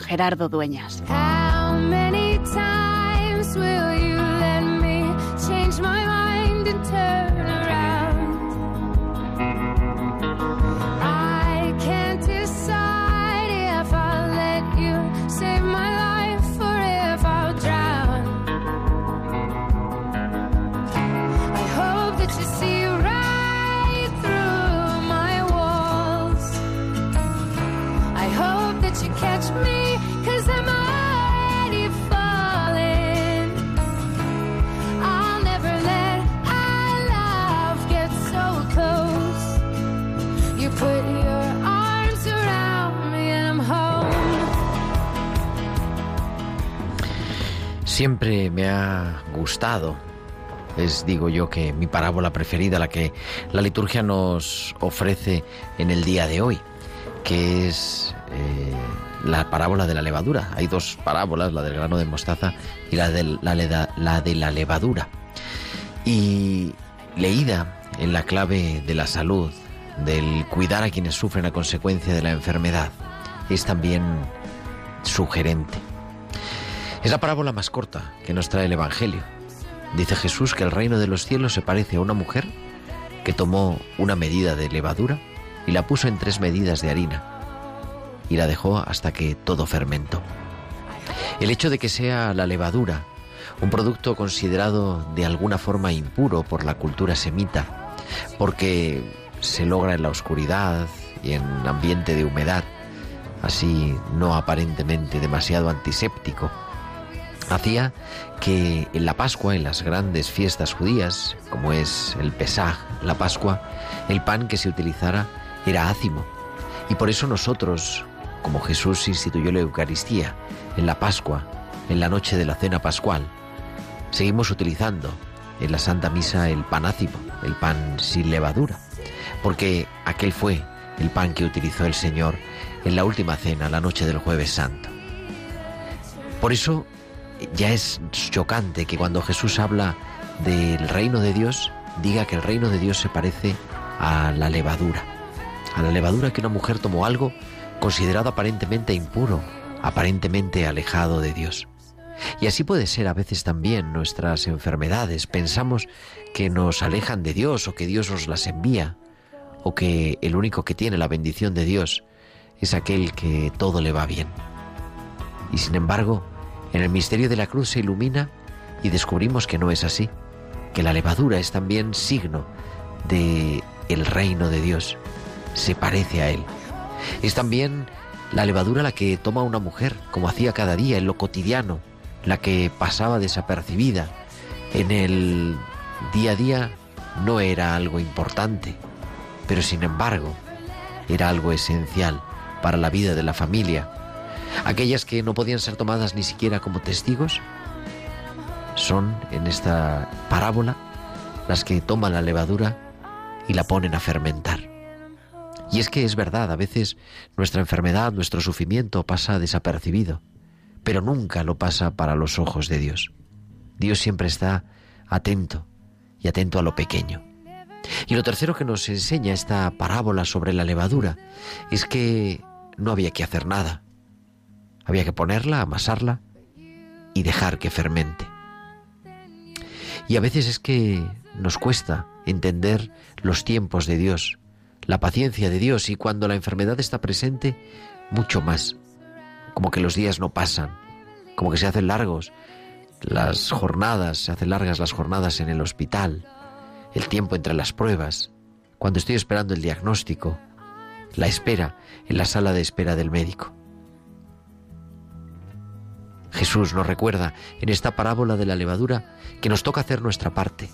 Gerardo Dueñas. Siempre me ha gustado, es digo yo que mi parábola preferida, la que la liturgia nos ofrece en el día de hoy, que es eh, la parábola de la levadura. Hay dos parábolas, la del grano de mostaza y la, del- la la de la levadura. Y leída en la clave de la salud, del cuidar a quienes sufren a consecuencia de la enfermedad, es también sugerente. Es la parábola más corta que nos trae el Evangelio. Dice Jesús que el reino de los cielos se parece a una mujer que tomó una medida de levadura y la puso en tres medidas de harina y la dejó hasta que todo fermentó. El hecho de que sea la levadura un producto considerado de alguna forma impuro por la cultura semita, porque se logra en la oscuridad y en ambiente de humedad, así no aparentemente demasiado antiséptico, hacía que en la Pascua, en las grandes fiestas judías, como es el Pesaj, la Pascua, el pan que se utilizara era ácimo. Y por eso nosotros, como Jesús instituyó la Eucaristía en la Pascua, en la noche de la cena pascual, seguimos utilizando en la Santa Misa el pan ácimo, el pan sin levadura, porque aquel fue el pan que utilizó el Señor en la última cena, la noche del jueves santo. Por eso ya es chocante que cuando Jesús habla del reino de Dios, diga que el reino de Dios se parece a la levadura. A la levadura que una mujer tomó algo considerado aparentemente impuro, aparentemente alejado de Dios. Y así puede ser a veces también nuestras enfermedades. Pensamos que nos alejan de Dios o que Dios nos las envía o que el único que tiene la bendición de Dios es aquel que todo le va bien. Y sin embargo, en el misterio de la cruz se ilumina y descubrimos que no es así, que la levadura es también signo de el reino de Dios, se parece a él. Es también la levadura la que toma una mujer, como hacía cada día en lo cotidiano, la que pasaba desapercibida. En el día a día no era algo importante, pero sin embargo era algo esencial para la vida de la familia. Aquellas que no podían ser tomadas ni siquiera como testigos son en esta parábola las que toman la levadura y la ponen a fermentar. Y es que es verdad, a veces nuestra enfermedad, nuestro sufrimiento pasa desapercibido, pero nunca lo pasa para los ojos de Dios. Dios siempre está atento y atento a lo pequeño. Y lo tercero que nos enseña esta parábola sobre la levadura es que no había que hacer nada. Había que ponerla, amasarla y dejar que fermente. Y a veces es que nos cuesta entender los tiempos de Dios, la paciencia de Dios y cuando la enfermedad está presente, mucho más. Como que los días no pasan, como que se hacen largos las jornadas, se hacen largas las jornadas en el hospital, el tiempo entre las pruebas, cuando estoy esperando el diagnóstico, la espera en la sala de espera del médico. Jesús nos recuerda en esta parábola de la levadura que nos toca hacer nuestra parte,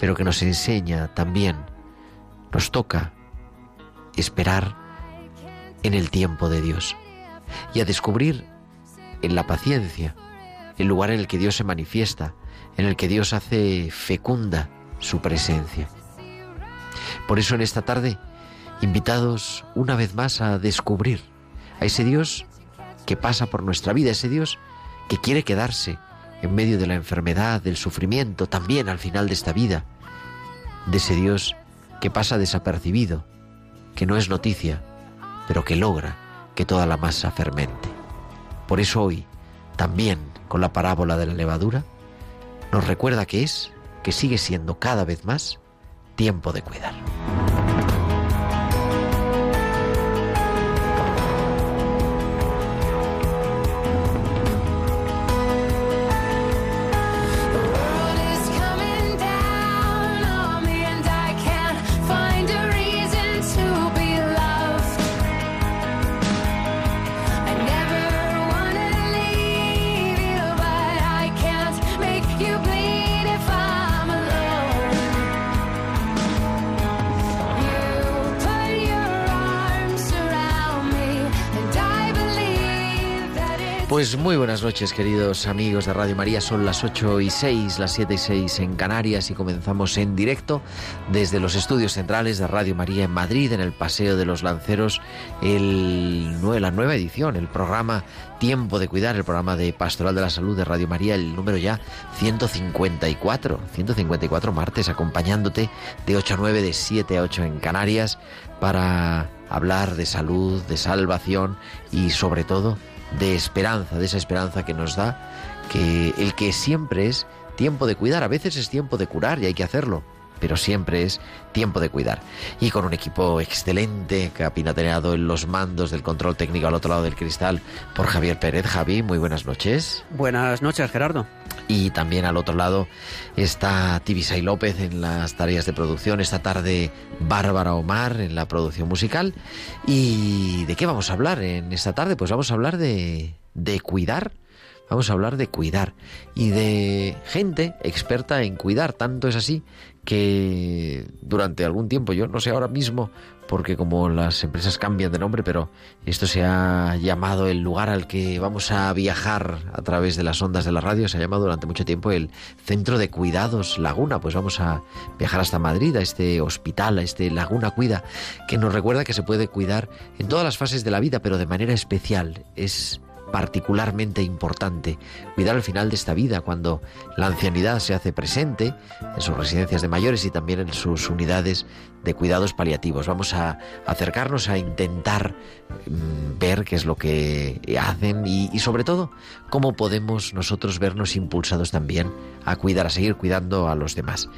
pero que nos enseña también, nos toca esperar en el tiempo de Dios y a descubrir en la paciencia, el lugar en el que Dios se manifiesta, en el que Dios hace fecunda su presencia. Por eso en esta tarde, invitados una vez más a descubrir a ese Dios que pasa por nuestra vida, ese Dios que quiere quedarse en medio de la enfermedad, del sufrimiento, también al final de esta vida, de ese Dios que pasa desapercibido, que no es noticia, pero que logra que toda la masa fermente. Por eso hoy, también con la parábola de la levadura, nos recuerda que es, que sigue siendo cada vez más, tiempo de cuidar. Pues muy buenas noches, queridos amigos de Radio María. Son las 8 y 6, las 7 y 6 en Canarias y comenzamos en directo desde los estudios centrales de Radio María en Madrid, en el Paseo de los Lanceros, el, la nueva edición, el programa Tiempo de Cuidar, el programa de Pastoral de la Salud de Radio María, el número ya 154, 154 martes, acompañándote de 8 a 9, de 7 a 8 en Canarias, para hablar de salud, de salvación y sobre todo de esperanza, de esa esperanza que nos da, que el que siempre es tiempo de cuidar, a veces es tiempo de curar y hay que hacerlo, pero siempre es tiempo de cuidar. Y con un equipo excelente que ha pinateado en los mandos del control técnico al otro lado del cristal por Javier Pérez. Javi, muy buenas noches. Buenas noches, Gerardo. Y también al otro lado está Tibisay López en las tareas de producción. Esta tarde Bárbara Omar en la producción musical. ¿Y de qué vamos a hablar en esta tarde? Pues vamos a hablar de, de cuidar. Vamos a hablar de cuidar y de gente experta en cuidar. Tanto es así que durante algún tiempo, yo no sé ahora mismo, porque como las empresas cambian de nombre, pero esto se ha llamado el lugar al que vamos a viajar a través de las ondas de la radio, se ha llamado durante mucho tiempo el Centro de Cuidados Laguna. Pues vamos a viajar hasta Madrid, a este hospital, a este Laguna Cuida, que nos recuerda que se puede cuidar en todas las fases de la vida, pero de manera especial. Es particularmente importante cuidar al final de esta vida, cuando la ancianidad se hace presente en sus residencias de mayores y también en sus unidades de cuidados paliativos. Vamos a acercarnos a intentar mm, ver qué es lo que hacen y, sobre todo cómo podemos nosotros vernos impulsados también a cuidar, a seguir cuidando a los demás.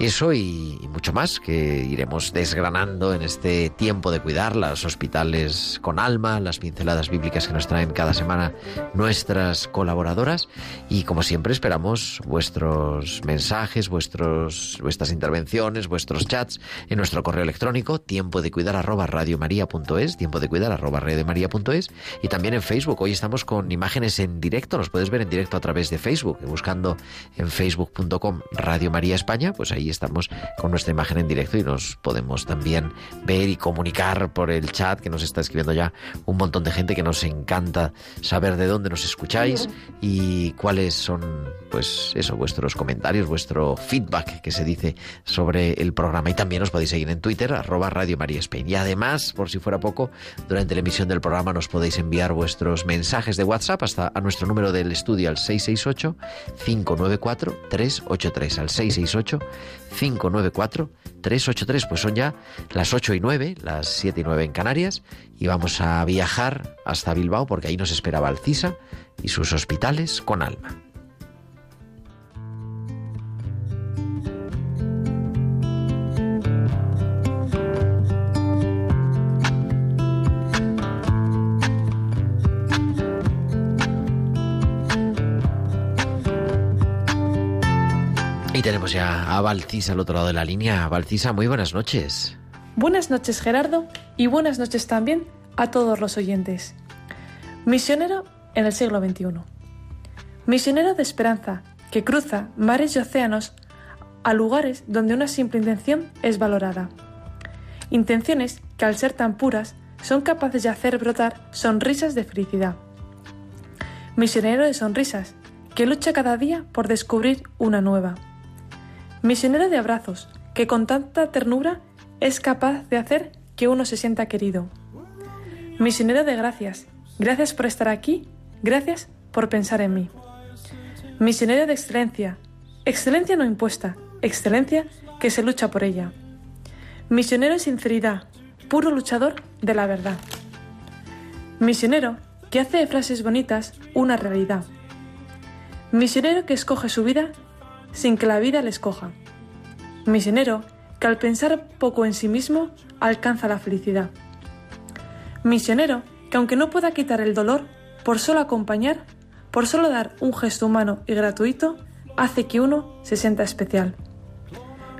Eso y, mucho más que iremos desgranando en este tiempo de cuidar, los hospitales con alma, las pinceladas bíblicas que nos traen cada semana nuestras colaboradoras y como siempre esperamos vuestros mensajes, vuestros, vuestras intervenciones, vuestros chats en nuestro correo electrónico, tiempo de cuidar arroba radiomaria.es, tiempo de cuidar arroba radiomaria.es y también en Facebook. Hoy estamos con imágenes en directo, nos puedes ver en directo a través de Facebook, buscando en facebook.com Radio María España, pues ahí estamos con nuestra imagen en directo y nos podemos también ver y comunicar por el chat que nos está escribiendo ya un montón de gente que nos encanta saber de dónde nos escucháis y cuáles son, pues eso, vuestros comentarios, vuestro feedback que se dice sobre el programa. Y también os podéis seguir en Twitter, arroba Radio María Spain. Y además, por si fuera poco, durante la emisión del programa nos podéis enviar vuestros mensajes de WhatsApp hasta nuestro número del estudio al 668-594-383. Al 668-594-383. Pues son ya las 8 y 9, las 7 y 9 en Canarias. Y vamos a viajar hasta Bilbao porque ahí nos esperaba Alcisa y sus hospitales con alma. Tenemos ya a Valcisa al otro lado de la línea. Valcisa, muy buenas noches. Buenas noches, Gerardo, y buenas noches también a todos los oyentes. Misionero en el siglo XXI. Misionero de esperanza que cruza mares y océanos a lugares donde una simple intención es valorada. Intenciones que al ser tan puras son capaces de hacer brotar sonrisas de felicidad. Misionero de sonrisas, que lucha cada día por descubrir una nueva. Misionero de abrazos, que con tanta ternura es capaz de hacer que uno se sienta querido. Misionero de gracias, gracias por estar aquí, gracias por pensar en mí. Misionero de excelencia, excelencia no impuesta, excelencia que se lucha por ella. Misionero de sinceridad, puro luchador de la verdad. Misionero que hace de frases bonitas una realidad. Misionero que escoge su vida sin que la vida le escoja. Misionero que al pensar poco en sí mismo alcanza la felicidad. Misionero que aunque no pueda quitar el dolor, por solo acompañar, por solo dar un gesto humano y gratuito, hace que uno se sienta especial.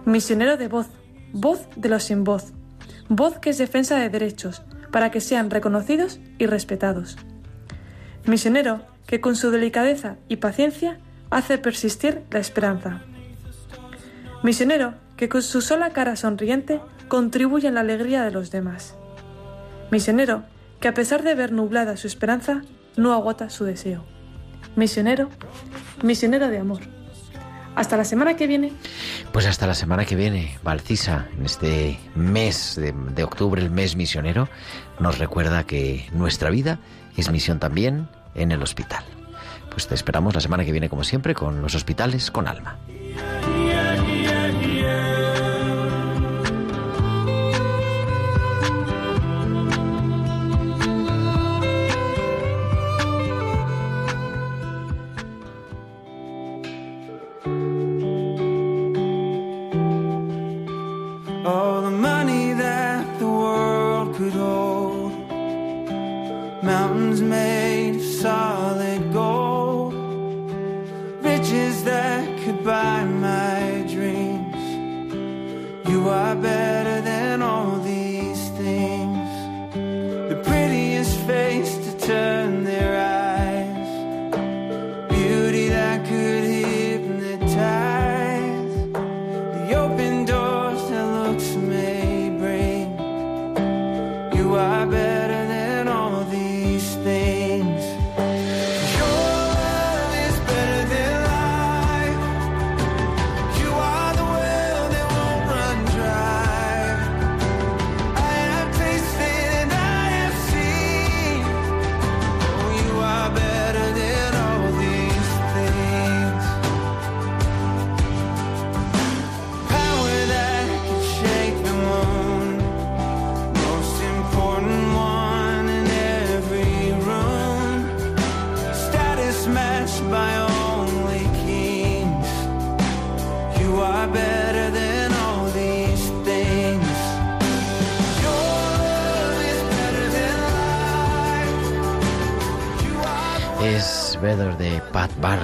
Misionero de voz, voz de los sin voz, voz que es defensa de derechos, para que sean reconocidos y respetados. Misionero que con su delicadeza y paciencia hace persistir la esperanza. Misionero que con su sola cara sonriente contribuye a la alegría de los demás. Misionero que a pesar de ver nublada su esperanza, no agota su deseo. Misionero, misionero de amor. Hasta la semana que viene. Pues hasta la semana que viene, Valcisa, en este mes de, octubre, el mes misionero, nos recuerda que nuestra vida es misión también en el hospital. Pues te esperamos la semana que viene, como siempre, con los hospitales con alma.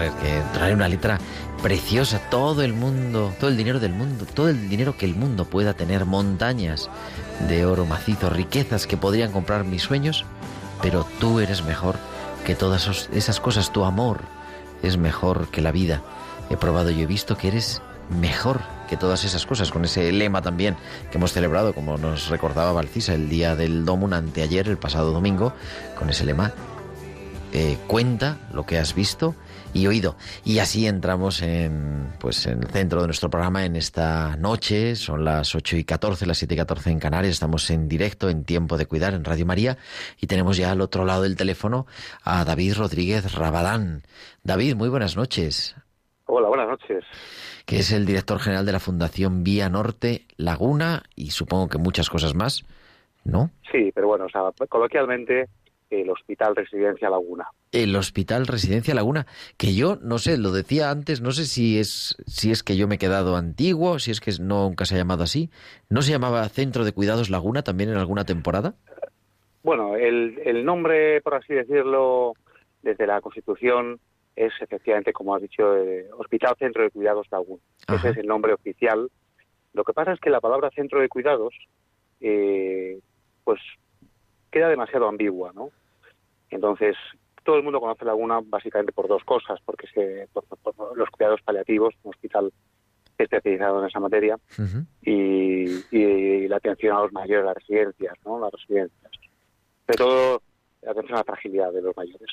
Que trae una letra preciosa. Todo el mundo, todo el dinero del mundo, todo el dinero que el mundo pueda tener, montañas de oro macizo, riquezas que podrían comprar mis sueños, pero tú eres mejor que todas esas cosas. Tu amor es mejor que la vida. He probado y he visto que eres mejor que todas esas cosas, con ese lema también que hemos celebrado, como nos recordaba Valcisa, el día del Domun anteayer, el pasado domingo, con ese lema eh, cuenta lo que has visto y oído. Y así entramos en, pues, en el centro de nuestro programa en esta noche. Son las 8 y 14, las 7 y 14 en Canarias. Estamos en directo, en Tiempo de Cuidar, en Radio María. Y tenemos ya al otro lado del teléfono a David Rodríguez Rabadán. David, muy buenas noches. Hola, buenas noches. Que es el director general de la Fundación Vía Norte Laguna y supongo que muchas cosas más, ¿no? Sí, pero bueno, o sea, coloquialmente el Hospital Residencia Laguna. El Hospital Residencia Laguna, que yo no sé, lo decía antes, no sé si es si es que yo me he quedado antiguo, si es que no, nunca se ha llamado así. ¿No se llamaba Centro de Cuidados Laguna también en alguna temporada? Bueno, el, el nombre, por así decirlo, desde la Constitución es efectivamente, como has dicho, eh, Hospital Centro de Cuidados Laguna. Ajá. Ese es el nombre oficial. Lo que pasa es que la palabra centro de cuidados, eh, pues, queda demasiado ambigua, ¿no? Entonces, todo el mundo conoce Laguna básicamente por dos cosas, porque se, por, por- por los cuidados paliativos, un hospital especializado en esa materia, y, y la atención a los mayores, las residencias, ¿no? Las residencias. Sobre todo atención a la fragilidad de los mayores.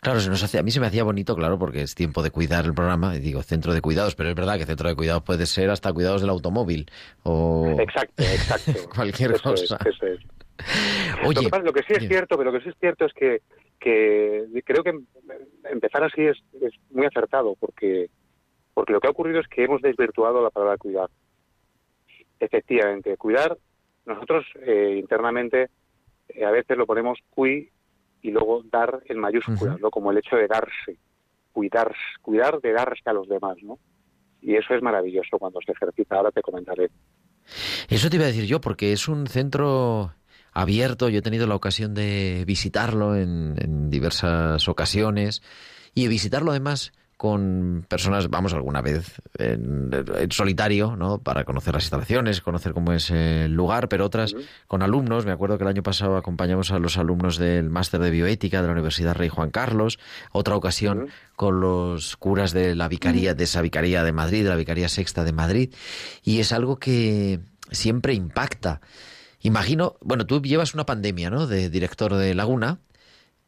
Claro, se nos hace, a mí se me hacía bonito, claro, porque es tiempo de cuidar el programa, y digo centro de cuidados, pero es verdad que centro de cuidados puede ser hasta cuidados del automóvil o Exacto, exacto. cualquier Eso es, cosa. eso es. Oye, lo, que pasa- lo que sí es bien. cierto, pero lo que sí es cierto es que, que creo que empezar así es, es muy acertado, porque, porque lo que ha ocurrido es que hemos desvirtuado la palabra cuidar. Efectivamente, cuidar, nosotros eh, internamente eh, a veces lo ponemos cui y luego dar en mayúsculas. ¿no? como el hecho de darse, cuidar, cuidar de darse a los demás, ¿no? Y eso es maravilloso cuando se ejercita. Ahora te comentaré. Eso te iba a decir yo, porque es un centro abierto. Yo he tenido la ocasión de visitarlo en, en diversas ocasiones y visitarlo además con personas, vamos, alguna vez en, en solitario, ¿no? Para conocer las instalaciones, conocer cómo es el lugar, pero otras con alumnos. Me acuerdo que el año pasado acompañamos a los alumnos del máster de bioética de la Universidad Rey Juan Carlos. Otra ocasión con los curas de la vicaría, de esa vicaría de Madrid, de la vicaría sexta de Madrid. Y es algo que siempre impacta. Imagino, bueno, tú llevas una pandemia, ¿no? De director de Laguna,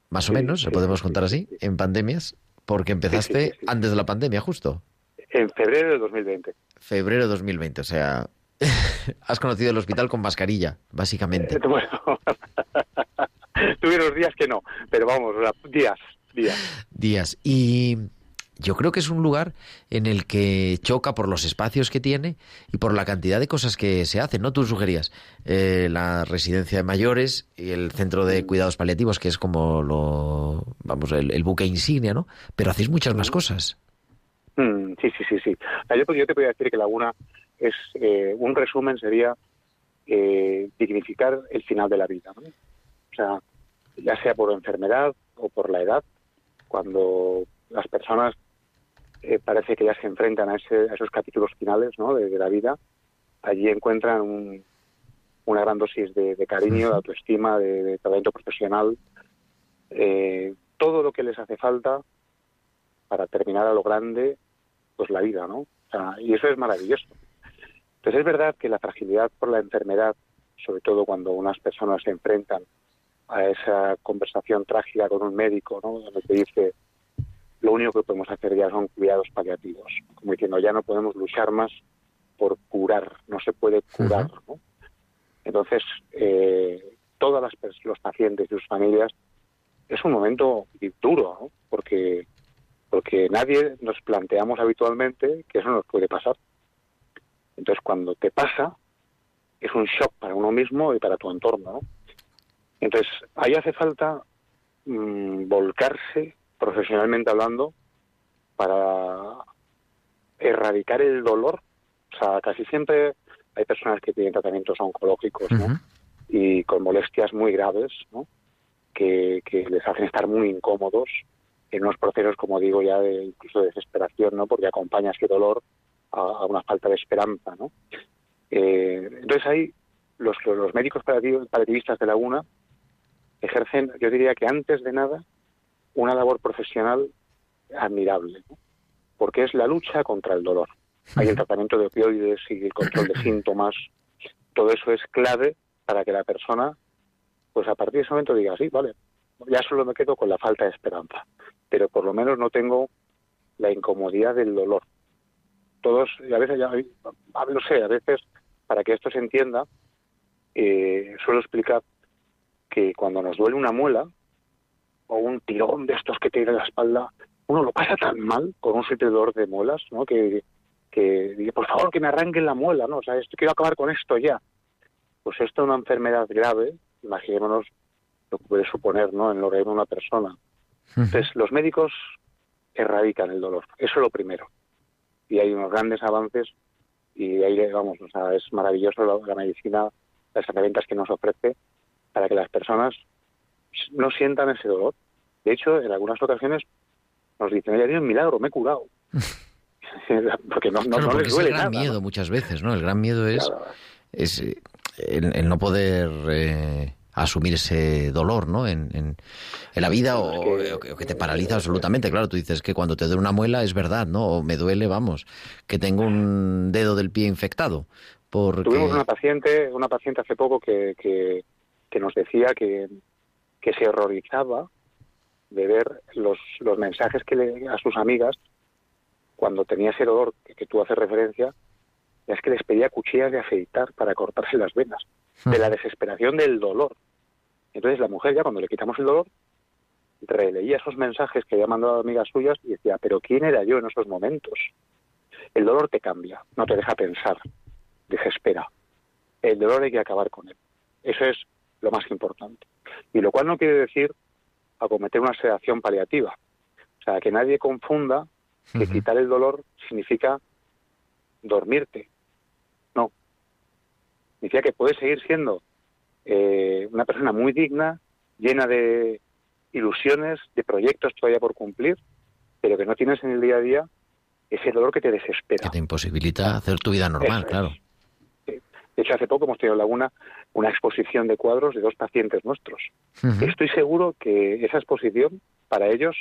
más o menos, sí, podemos contar sí, así, sí. en pandemias, porque empezaste antes de la pandemia, justo. En febrero de 2020. Febrero de 2020, o sea, has conocido el hospital con mascarilla, básicamente. Bueno, tuve unos días que no, pero vamos, días, días. días. Y yo creo que es un lugar en el que choca por los espacios que tiene y por la cantidad de cosas que se hacen, ¿no? Tú sugerías eh, la residencia de mayores y el centro de cuidados paliativos, que es como lo, vamos, el, el buque insignia, ¿no? Pero hacéis muchas más cosas. Mm, sí, sí, sí, sí. Sea, yo, yo te podría decir que Laguna es, eh, un resumen sería eh, dignificar el final de la vida, ¿no? O sea, ya sea por enfermedad o por la edad, cuando las personas eh, parece que ya se enfrentan a, ese- a esos capítulos finales ¿no? de, de la vida, allí encuentran un- una gran dosis de, de cariño, de autoestima, de, de talento profesional, eh, todo lo que les hace falta para terminar a lo grande, pues la vida, ¿no? O sea, y eso es maravilloso. Entonces es verdad que la fragilidad por la enfermedad, sobre todo cuando unas personas se enfrentan a esa conversación trágica con un médico, ¿no? Donde te dice, lo único que podemos hacer ya son cuidados paliativos, como diciendo, ya no podemos luchar más por curar, no se puede curar, ¿no? Entonces, eh, todas las los pacientes y sus familias es un momento duro, ¿no? Porque porque nadie nos planteamos habitualmente que eso nos puede pasar. Entonces, cuando te pasa, es un shock para uno mismo y para tu entorno. ¿no? Entonces, ahí hace falta mm, volcarse, profesionalmente hablando, para erradicar el dolor. O sea, casi siempre hay personas que tienen tratamientos oncológicos, y con molestias muy graves, ¿no? que, que les hacen estar muy incómodos en unos procesos, como digo, ya de incluso de desesperación, ¿no? porque acompaña ese dolor a, a una falta de esperanza. ¿no? Eh, entonces ahí los, los médicos paliativistas de Laguna ejercen, yo diría que antes de nada, una labor profesional admirable, ¿no? porque es la lucha contra el dolor. Hay el tratamiento de opioides y el control de síntomas, todo eso es clave para que la persona, pues a partir de ese momento diga, sí, vale, ya solo me quedo con la falta de esperanza, pero por lo menos no tengo la incomodidad del dolor. Todos, y a veces, ya, a- no sé, a veces, para que esto se entienda, eh, suelo explicar que cuando nos duele una muela o un tirón de estos que tiene en la espalda, uno lo pasa tan mal con un dolor de muelas, ¿no? Que, que dice, por favor, que me arranquen la muela, ¿no? O sea, esto, quiero acabar con esto ya. Pues esto es una enfermedad grave, imaginémonos lo que puede suponer, ¿no? En organismo de una persona. Entonces, los médicos erradican el dolor. Eso es lo primero. Y hay unos grandes avances y ahí, vamos, o sea, es maravilloso la, la medicina, las herramientas que nos ofrece para que las personas no sientan ese dolor. De hecho, en algunas ocasiones nos dicen, oye, ha habido un milagro, me he curado. porque no, no, Claro, no porque les es el duele gran nada. miedo ¿no? muchas veces, ¿no? El gran miedo es, Claro. es eh, el, el no poder eh, asumir ese dolor, ¿no? En, en, en la vida o, Es que- o que, o que te paraliza absolutamente. Claro, tú dices que cuando te duele una muela es verdad, ¿no? O me duele, vamos, que tengo un dedo del pie infectado. Porque... Tuvimos una paciente, una paciente hace poco que, que, que nos decía que, que se horrorizaba de ver los, los mensajes que le, a sus amigas cuando tenía ese dolor que, que tú haces referencia, es que les pedía cuchillas de afeitar para cortarse las venas, de la desesperación del dolor. Entonces la mujer ya cuando le quitamos el dolor, releía esos mensajes que había mandado amigas suyas y decía, pero ¿quién era yo en esos momentos? El dolor te cambia, no te deja pensar, desespera. El dolor hay que acabar con él. Eso es lo más importante. Y lo cual no quiere decir acometer una sedación paliativa. O sea, que nadie confunda que quitar el dolor significa dormirte. No. Significa que puedes seguir siendo eh, una persona muy digna, llena de ilusiones, de proyectos todavía por cumplir, pero que no tienes en el día a día ese dolor que te desespera. Que te imposibilita hacer tu vida normal, es. claro. De hecho, hace poco hemos tenido en Laguna una exposición de cuadros de dos pacientes nuestros. Estoy seguro que esa exposición, para ellos,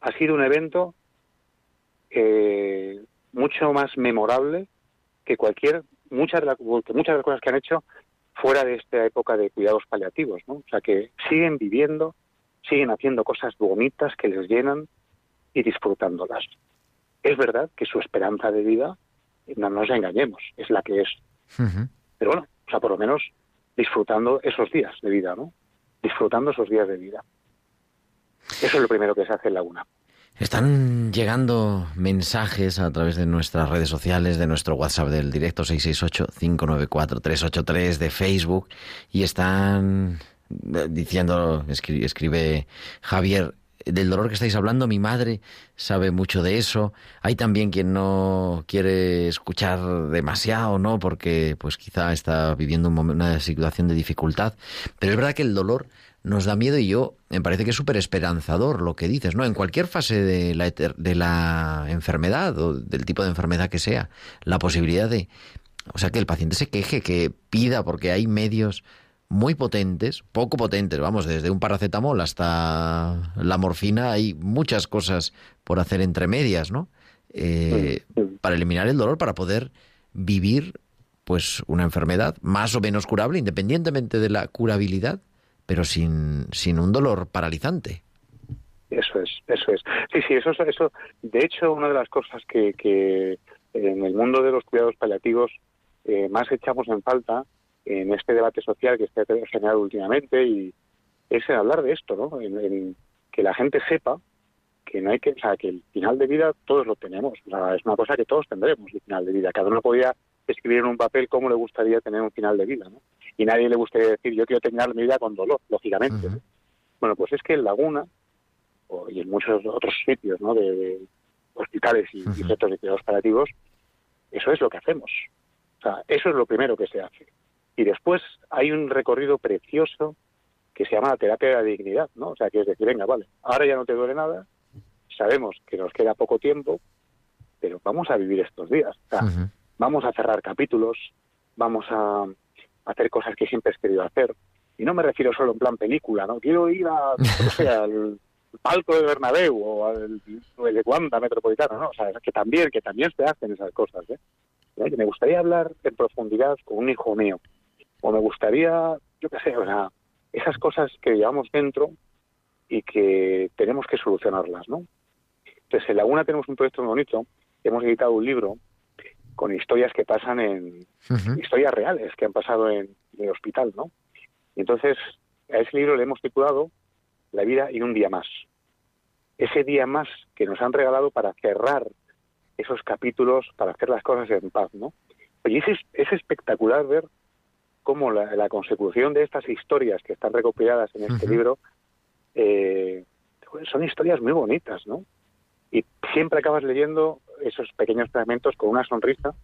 ha sido un evento eh, mucho más memorable que cualquier, muchas de, la- que muchas de las cosas que han hecho fuera de esta época de cuidados paliativos, ¿no? O sea, que siguen viviendo, siguen haciendo cosas bonitas que les llenan y disfrutándolas. Es verdad que su esperanza de vida, no nos engañemos, es la que es. Pero bueno, o sea, por lo menos disfrutando esos días de vida, ¿no? Disfrutando esos días de vida. Eso es lo primero que se hace en Laguna. Están llegando mensajes a través de nuestras redes sociales, de nuestro WhatsApp del directo 668-594-383, de Facebook, y están eh, diciendo, escri- escribe Javier, del dolor que estáis hablando, mi madre sabe mucho de eso. Hay también quien no quiere escuchar demasiado, ¿no? Porque pues quizá está viviendo un momen- una situación de dificultad. Pero es verdad que el dolor nos da miedo y yo me parece que es súper esperanzador lo que dices, ¿no? En cualquier fase de la, de la enfermedad o del tipo de enfermedad que sea, la posibilidad de, o sea, que el paciente se queje, que pida, porque hay medios muy potentes, poco potentes, vamos, desde un paracetamol hasta la morfina, hay muchas cosas por hacer entre medias, ¿no? Eh, para eliminar el dolor, para poder vivir, pues, una enfermedad más o menos curable, independientemente de la curabilidad, pero sin, sin un dolor paralizante. Eso es, eso es. Sí, sí, eso es, eso. De hecho, una de las cosas que, que en el mundo de los cuidados paliativos eh, más echamos en falta en este debate social que se ha generado últimamente y es en hablar de esto, ¿no? En, en que la gente sepa que no hay que, o sea, que el final de vida todos lo tenemos. O sea, es una cosa que todos tendremos el final de vida. Cada uno podría escribir en un papel cómo le gustaría tener un final de vida, ¿no? Y nadie le gustaría decir yo quiero terminar mi vida con dolor, lógicamente. Bueno, pues es que en Laguna y en muchos otros sitios, ¿no? De, de hospitales y, y Ujú. centros de cuidados paliativos, eso es lo que hacemos. O sea, eso es lo primero que se hace. Y después hay un recorrido precioso que se llama la terapia de la dignidad, ¿no? O sea, que es decir, venga, vale, ahora ya no te duele nada, sabemos que nos queda poco tiempo, pero vamos a vivir estos días. O sea, vamos a cerrar capítulos, vamos a hacer cosas que siempre has querido hacer. Y no me refiero solo en plan película, ¿no? Quiero ir a, al palco de Bernabéu o al o el de Wanda Metropolitano, ¿no? O sea, que también, que también se hacen esas cosas, ¿eh? ¿Eh? Me gustaría hablar en profundidad con un hijo mío. O me gustaría, yo qué sé, o sea, esas cosas que llevamos dentro y que tenemos que solucionarlas, ¿no? Entonces, en Laguna tenemos un proyecto muy bonito. Hemos editado un libro con historias que pasan en, historias reales que han pasado en, en el hospital, ¿no? Y entonces a ese libro le hemos titulado La vida en un día más. Ese día más que nos han regalado para cerrar esos capítulos, para hacer las cosas en paz, ¿no? Oye, es, es espectacular ver cómo la, la consecución de estas historias que están recopiladas en este libro eh, son historias muy bonitas, ¿no? Y siempre acabas leyendo esos pequeños fragmentos con una sonrisa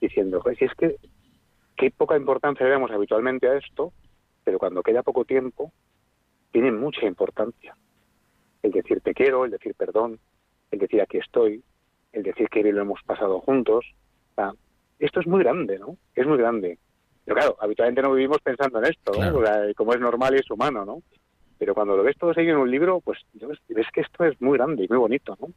diciendo, "Joder, si es que qué poca importancia le damos habitualmente a esto, pero cuando queda poco tiempo, tiene mucha importancia. El decir te quiero, el decir perdón, el decir aquí estoy, el decir que lo hemos pasado juntos. O sea, esto es muy grande, ¿no? Es muy grande. Pero claro, habitualmente no vivimos pensando en esto, ¿no? Claro. O sea, como es normal y es humano, ¿no? Pero cuando lo ves todo seguido en un libro, pues ves, que esto es muy grande y muy bonito, ¿no?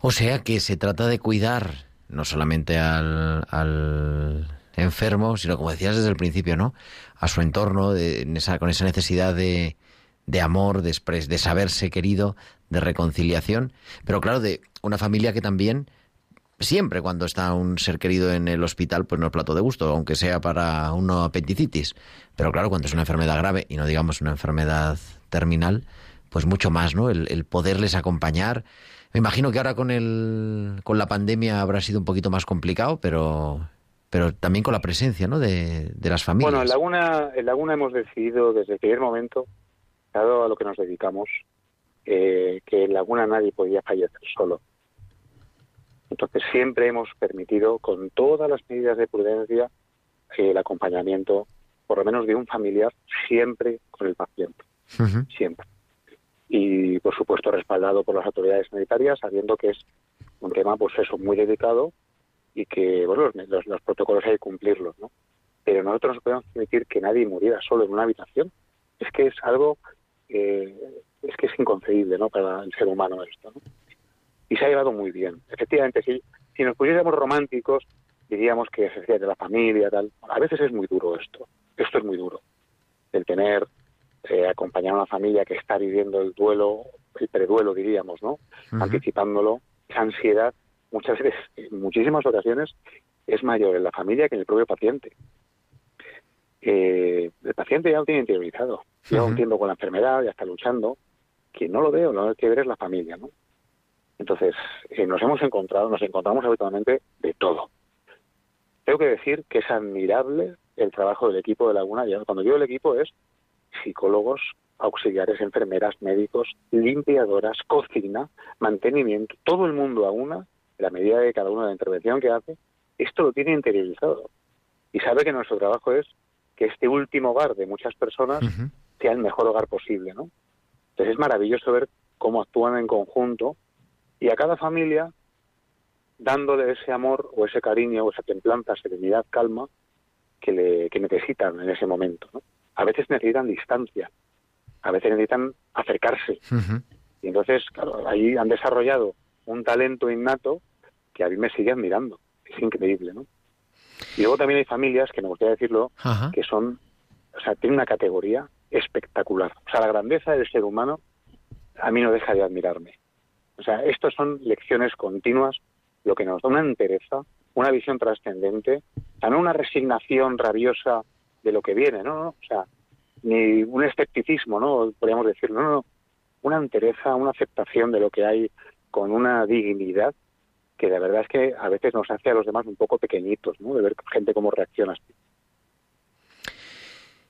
O sea que se trata de cuidar no solamente al, al enfermo, sino como decías desde el principio, ¿no? A su entorno, de, en esa, con esa necesidad de, de amor, de saberse querido, de reconciliación, pero claro, de una familia que también siempre cuando está un ser querido en el hospital, pues no es plato de gusto, aunque sea para una apendicitis. Pero claro, cuando es una enfermedad grave y no digamos una enfermedad terminal, pues mucho más, ¿no? El, poderles acompañar. Me imagino que ahora con el con la pandemia habrá sido un poquito más complicado, pero pero también con la presencia, ¿no? De, de las familias. Bueno, en Laguna, en Laguna hemos decidido desde el primer momento, dado a lo que nos dedicamos, eh, que en Laguna nadie podía fallecer solo. Entonces siempre hemos permitido, con todas las medidas de prudencia, el acompañamiento, por lo menos de un familiar, siempre con el paciente, siempre. Y, por supuesto, respaldado por las autoridades sanitarias, sabiendo que es un tema, pues eso, muy delicado y que, bueno, los, los- los protocolos hay que cumplirlos, ¿no? Pero nosotros no podemos permitir que nadie muriera solo en una habitación. Es que es algo, eh, es que es inconcebible, ¿no? Para el ser humano esto, ¿no? Y se ha llevado muy bien. Efectivamente, si, si nos pusiéramos románticos, diríamos que es de la familia, tal. A veces es muy duro esto. Esto es muy duro. El tener, eh, acompañar a una familia que está viviendo el duelo, el preduelo, diríamos, ¿no? Ujú. Anticipándolo. Esa ansiedad, muchas veces, en muchísimas ocasiones, es mayor en la familia que en el propio paciente. Eh, el paciente ya lo tiene interiorizado. Lleva un Ujú. tiempo con la enfermedad, ya está luchando. Quien no lo ve o no lo que ver es la familia, ¿no? Entonces, eh, nos hemos encontrado, nos encontramos habitualmente de todo. Tengo que decir que es admirable el trabajo del equipo de Laguna. Ya Cuando digo el equipo es psicólogos, auxiliares, enfermeras, médicos, limpiadoras, cocina, mantenimiento, todo el mundo a una, en la medida de cada uno de la intervención que hace, esto lo tiene interiorizado. Y sabe que nuestro trabajo es que este último hogar de muchas personas sea el mejor hogar posible, ¿no? Entonces es maravilloso ver cómo actúan en conjunto y a cada familia dándole ese amor o ese cariño o esa templanza, serenidad, calma que, le, que necesitan en ese momento, ¿no? A veces necesitan distancia, a veces necesitan acercarse. Y entonces, claro, ahí han desarrollado un talento innato que a mí me sigue admirando. Es increíble, ¿no? Y luego también hay familias, que me gustaría decirlo, que son, o sea, tienen una categoría espectacular. O sea, la grandeza del ser humano a mí no deja de admirarme. O sea, estos son lecciones continuas, lo que nos da una entereza, una visión trascendente, no una resignación rabiosa de lo que viene, no, o sea, ni un escepticismo, ¿no? Podríamos decir, no, no, una entereza, una aceptación de lo que hay con una dignidad que de verdad es que a veces nos hace a los demás un poco pequeñitos, ¿no? De ver gente cómo reacciona.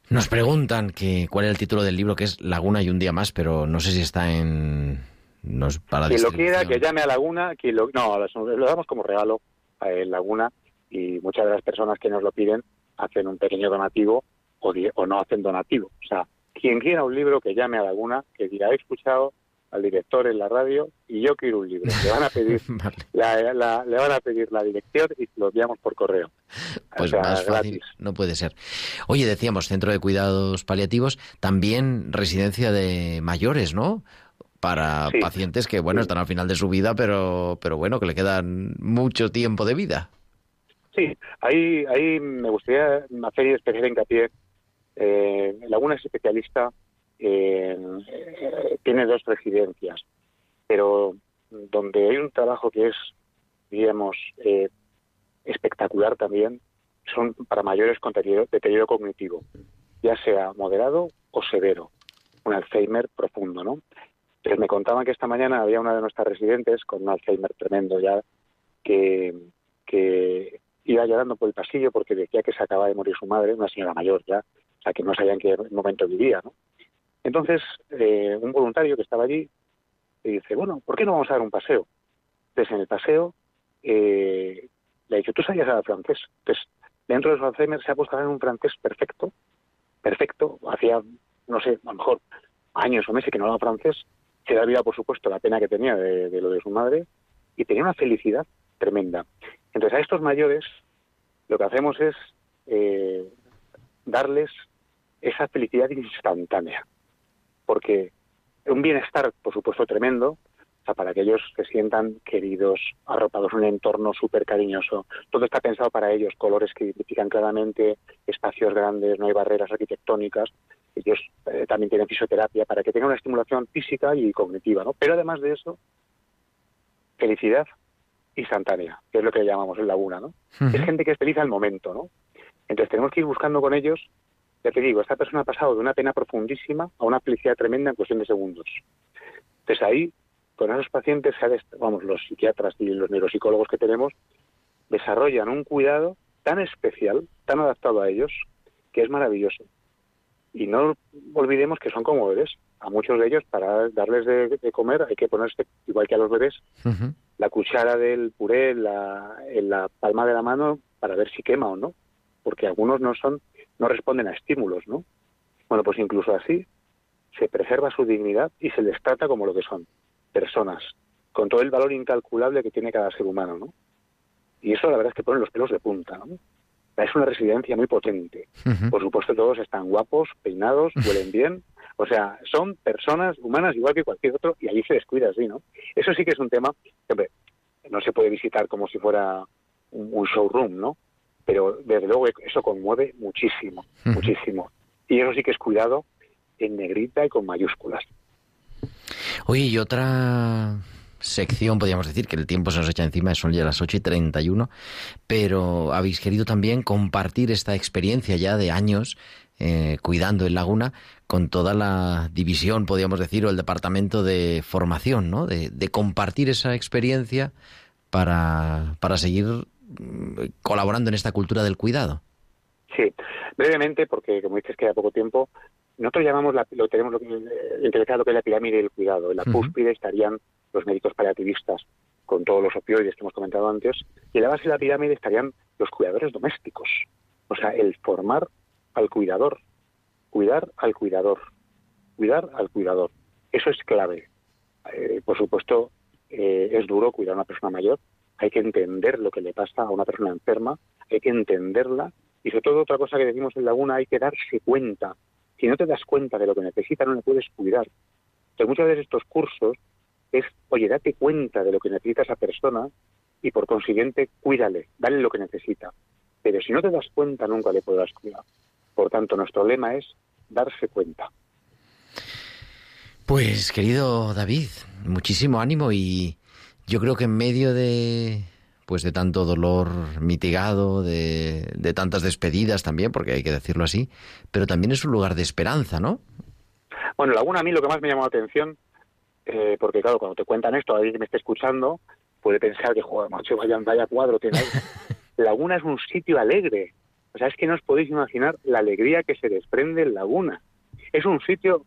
Nos preguntan que cuál es el título del libro, que es Laguna y un día más, pero no sé si está en... Nos, para Quien lo quiera, que llame a Laguna, quien lo, no, lo, damos como regalo a Laguna y muchas de las personas que nos lo piden hacen un pequeño donativo o, no hacen donativo. O sea, quien quiera un libro que llame a Laguna, que diga, he escuchado al director en la radio y yo quiero un libro. Le van a pedir Vale. la, la- le van a pedir la dirección y lo enviamos por correo. Pues o sea, más fácil gratis. no puede ser. Oye, decíamos, centro de cuidados paliativos, también residencia de mayores, ¿no? Para Sí. pacientes que, bueno, están al final de su vida, pero, pero bueno, que le quedan mucho tiempo de vida. Sí, ahí, ahí me gustaría hacer especial hincapié. Eh, Laguna es especialista, eh, tiene dos residencias, pero donde hay un trabajo que es, digamos, eh, espectacular también, son para mayores con deterioro, deterioro cognitivo, ya sea moderado o severo, un Alzheimer profundo, ¿no? Me contaban que esta mañana había una de nuestras residentes con un Alzheimer tremendo ya, que, iba llorando por el pasillo porque decía que se acaba de morir su madre, una señora mayor ya, o sea que no sabían qué momento vivía, ¿no? Entonces, eh, un voluntario que estaba allí le dice, bueno, ¿por qué no vamos a dar un paseo? Entonces, en el paseo, eh, le ha dicho, ¿tú sabías hablar francés? Entonces, dentro de su Alzheimer se ha puesto a hablar un francés perfecto, perfecto, hacía, no sé, a lo mejor años o meses que no hablaba francés, se le olvidado, por supuesto, la pena que tenía de, lo de su madre, y tenía una felicidad tremenda. Entonces, a estos mayores, lo que hacemos es eh, darles esa felicidad instantánea, porque un bienestar, por supuesto, tremendo, sea, para que ellos se sientan queridos, arropados en un entorno súper cariñoso. Todo está pensado para ellos, colores que identifican claramente, espacios grandes, no hay barreras arquitectónicas. Ellos eh, también tienen fisioterapia para que tengan una estimulación física y cognitiva, ¿no? Pero además de eso, felicidad instantánea, que es lo que llamamos en Laguna, ¿no? Es gente que es feliz al momento, ¿no? Entonces tenemos que ir buscando con ellos, ya te digo, esta persona ha pasado de una pena profundísima a una felicidad tremenda en cuestión de segundos. Entonces ahí, con esos pacientes, vamos, los psiquiatras y los neuropsicólogos que tenemos, desarrollan un cuidado tan especial, tan adaptado a ellos, que es maravilloso. Y no olvidemos que son como bebés. A muchos de ellos, para darles de, comer, hay que ponerse, igual que a los bebés, la cuchara del puré en la, en la palma de la mano para ver si quema o no. Porque algunos no son, no responden a estímulos, ¿no? Bueno, pues incluso así se preserva su dignidad y se les trata como lo que son, personas, con todo el valor incalculable que tiene cada ser humano, ¿no? Y eso la verdad es que pone los pelos de punta, ¿no? Es una residencia muy potente. Por supuesto, todos están guapos, peinados, huelen bien. O sea, son personas humanas igual que cualquier otro y allí se descuida así, ¿no? Eso sí que es un tema que, no se puede visitar como si fuera un, showroom, ¿no? Pero desde luego eso conmueve muchísimo, muchísimo. Y eso sí que es cuidado en negrita y con mayúsculas. Oye, y otra sección, podríamos decir, que el tiempo se nos echa encima, son ya las 8 y 31, pero habéis querido también compartir esta experiencia ya de años eh, cuidando en Laguna con toda la división, podríamos decir, o el departamento de formación, ¿no? De, compartir esa experiencia para, para seguir mm, colaborando en esta cultura del cuidado. Sí, brevemente, porque como dices que hay poco tiempo, nosotros llamamos, la, lo tenemos lo que, lo que es la pirámide del cuidado. En la cúspide estarían los médicos paliativistas con todos los opioides que hemos comentado antes, y en la base de la pirámide estarían los cuidadores domésticos. O sea, el formar al cuidador, cuidar al cuidador, cuidar al cuidador. Eso es clave. Eh, por supuesto, eh, es duro cuidar a una persona mayor, hay que entender lo que le pasa a una persona enferma, hay que entenderla, y sobre todo otra cosa que decimos en Laguna, hay que darse cuenta si no te das cuenta de lo que necesita, no le puedes cuidar. Entonces, muchas veces estos cursos es, oye, date cuenta de lo que necesita esa persona y por consiguiente, cuídale, dale lo que necesita. Pero si no te das cuenta, nunca le podrás cuidar. Por tanto, nuestro lema es darse cuenta. Pues, querido David, muchísimo ánimo y yo creo que en medio de pues de tanto dolor mitigado, de, de tantas despedidas también, porque hay que decirlo así, pero también es un lugar de esperanza, ¿no? Bueno, Laguna a mí lo que más me llamó la atención, eh, porque claro, cuando te cuentan esto, alguien que me esté escuchando puede pensar que, joder, macho, vaya, vaya cuadro tiene Laguna es un sitio alegre. O sea, es que no os podéis imaginar la alegría que se desprende en Laguna. Es un sitio,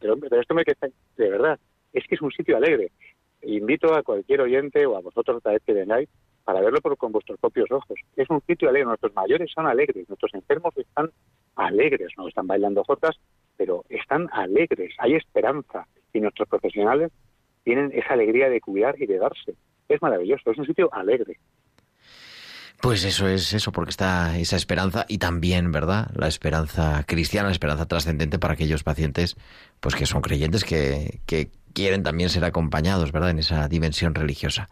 pero, pero esto me que de verdad, es que es un sitio alegre. Invito a cualquier oyente o a vosotros otra vez que vengáis para verlo por, con vuestros propios ojos. Es un sitio alegre, nuestros mayores son alegres, nuestros enfermos están alegres, no están bailando jotas, pero están alegres, hay esperanza y nuestros profesionales tienen esa alegría de cuidar y de darse. Es maravilloso, es un sitio alegre. Pues eso es eso, porque está esa esperanza y también, ¿verdad? La esperanza cristiana, la esperanza trascendente para aquellos pacientes, pues que son creyentes, que, quieren también ser acompañados, ¿verdad? En esa dimensión religiosa.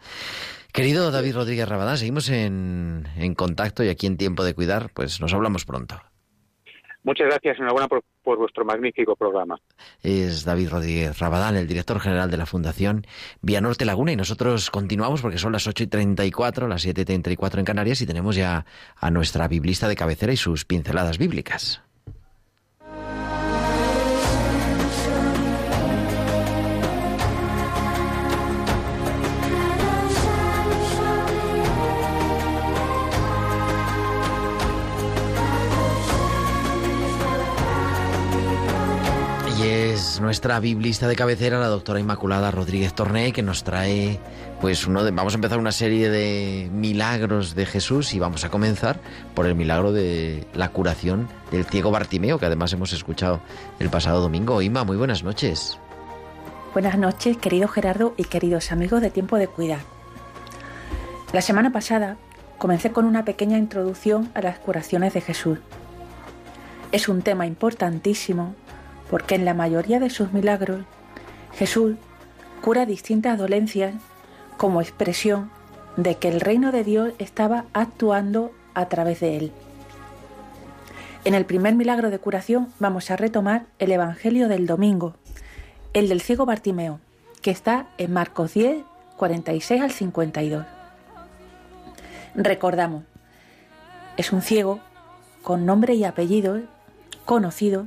Querido David Rodríguez Rabadán, seguimos en, contacto y aquí en Tiempo de Cuidar, pues nos hablamos pronto. Muchas gracias, enhorabuena por, por vuestro magnífico programa. Es David Rodríguez Rabadán, el director general de la Fundación Vía Norte Laguna, y nosotros continuamos porque son las 8 y 34, las 7 y 34 en Canarias, y tenemos ya a nuestra biblista de cabecera y sus pinceladas bíblicas. Nuestra biblista de cabecera, la doctora Inmaculada Rodríguez Torné, que nos trae, pues uno de, vamos a empezar una serie de milagros de Jesús y vamos a comenzar por el milagro de la curación del ciego Bartimeo, que además hemos escuchado el pasado domingo. Ima, muy buenas noches. Buenas noches, querido Gerardo y queridos amigos de Tiempo de Cuidar. La semana pasada comencé con una pequeña introducción a las curaciones de Jesús. Es un tema importantísimo porque en la mayoría de sus milagros Jesús cura distintas dolencias como expresión de que el reino de Dios estaba actuando a través de él. En el primer milagro de curación vamos a retomar el Evangelio del domingo, el del ciego Bartimeo, que está en Marcos 10, 46 al 52. Recordamos, es un ciego con nombre y apellido conocido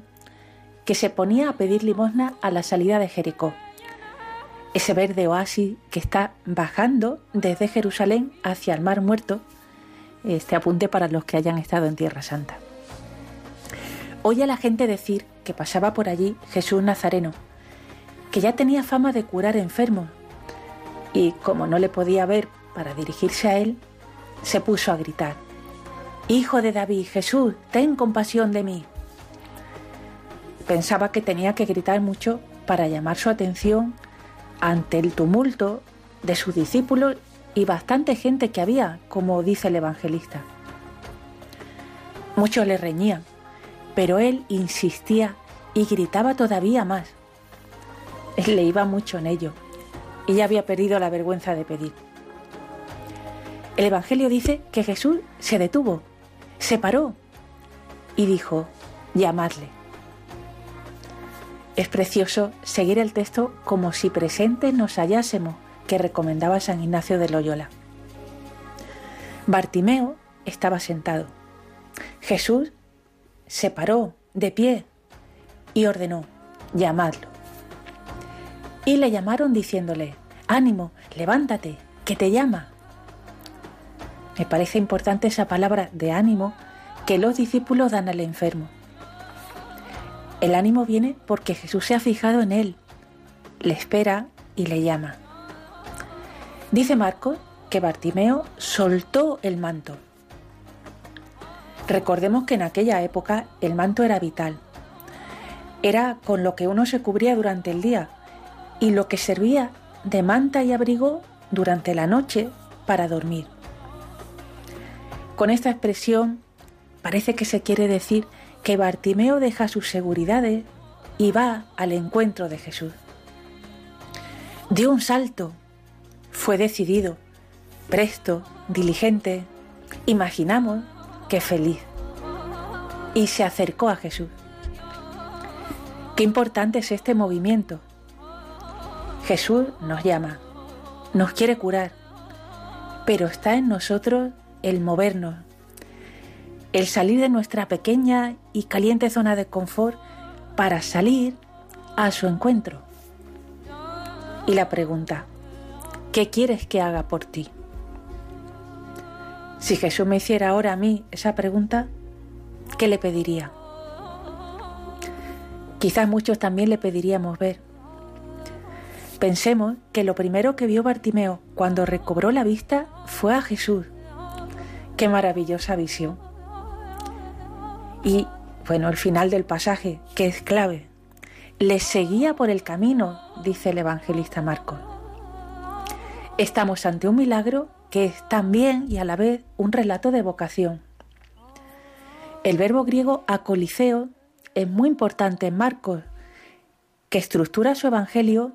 que se ponía a pedir limosna a la salida de Jericó ese verde oasis que está bajando desde Jerusalén hacia el Mar Muerto, este apunte para los que hayan estado en Tierra Santa. Oye a la gente decir que pasaba por allí Jesús Nazareno, que ya tenía fama de curar enfermos, y como no le podía ver para dirigirse a él, se puso a gritar, Hijo de David, Jesús, ten compasión de mí. Pensaba que tenía que gritar mucho para llamar su atención ante el tumulto de sus discípulos y bastante gente que había, como dice el evangelista. Muchos le reñían, pero él insistía y gritaba todavía más. Le iba mucho en ello y ya había perdido la vergüenza de pedir. El Evangelio dice que Jesús se detuvo, se paró y dijo, llamadle. Es precioso seguir el texto como si presentes nos hallásemos, que recomendaba San Ignacio de Loyola. Bartimeo estaba sentado. Jesús se paró de pie y ordenó, llamadlo. Y le llamaron diciéndole, ánimo, levántate, que te llama. Me parece importante esa palabra de ánimo que los discípulos dan al enfermo. El ánimo viene porque Jesús se ha fijado en él, le espera y le llama. Dice Marcos que Bartimeo soltó el manto. Recordemos que en aquella época el manto era vital. Era con lo que uno se cubría durante el día y lo que servía de manta y abrigo durante la noche para dormir. Con esta expresión parece que se quiere decir que Bartimeo deja sus seguridades y va al encuentro de Jesús. Dio un salto, fue decidido, presto, diligente, imaginamos que feliz, y se acercó a Jesús. Qué importante es este movimiento. Jesús nos llama, nos quiere curar, pero está en nosotros el movernos, el salir de nuestra pequeña y caliente zona de confort para salir a su encuentro. Y la pregunta, ¿qué quieres que haga por ti? Si Jesús me hiciera ahora a mí esa pregunta, ¿qué le pediría? Quizás muchos también le pediríamos ver. Pensemos que lo primero que vio Bartimeo cuando recobró la vista fue a Jesús. Qué maravillosa visión. Y bueno, el final del pasaje, que es clave, le seguía por el camino, dice el evangelista Marcos. Estamos ante un milagro que es también y a la vez un relato de vocación. El verbo griego acoliceo es muy importante en Marcos, que estructura su evangelio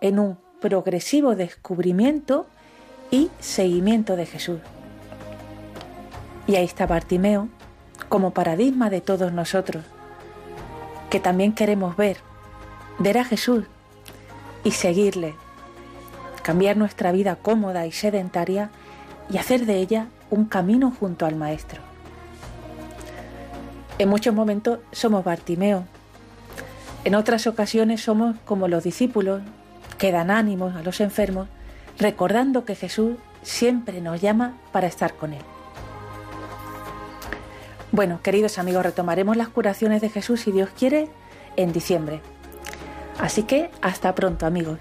en un progresivo descubrimiento y seguimiento de Jesús. Y ahí está Bartimeo, como paradigma de todos nosotros, que también queremos ver, ver a Jesús y seguirle, cambiar nuestra vida cómoda y sedentaria y hacer de ella un camino junto al Maestro. En muchos momentos somos Bartimeo, en otras ocasiones somos como los discípulos que dan ánimos a los enfermos, recordando que Jesús siempre nos llama para estar con Él. Bueno, queridos amigos, retomaremos las curaciones de Jesús, si Dios quiere, en diciembre. Así que hasta pronto, amigos.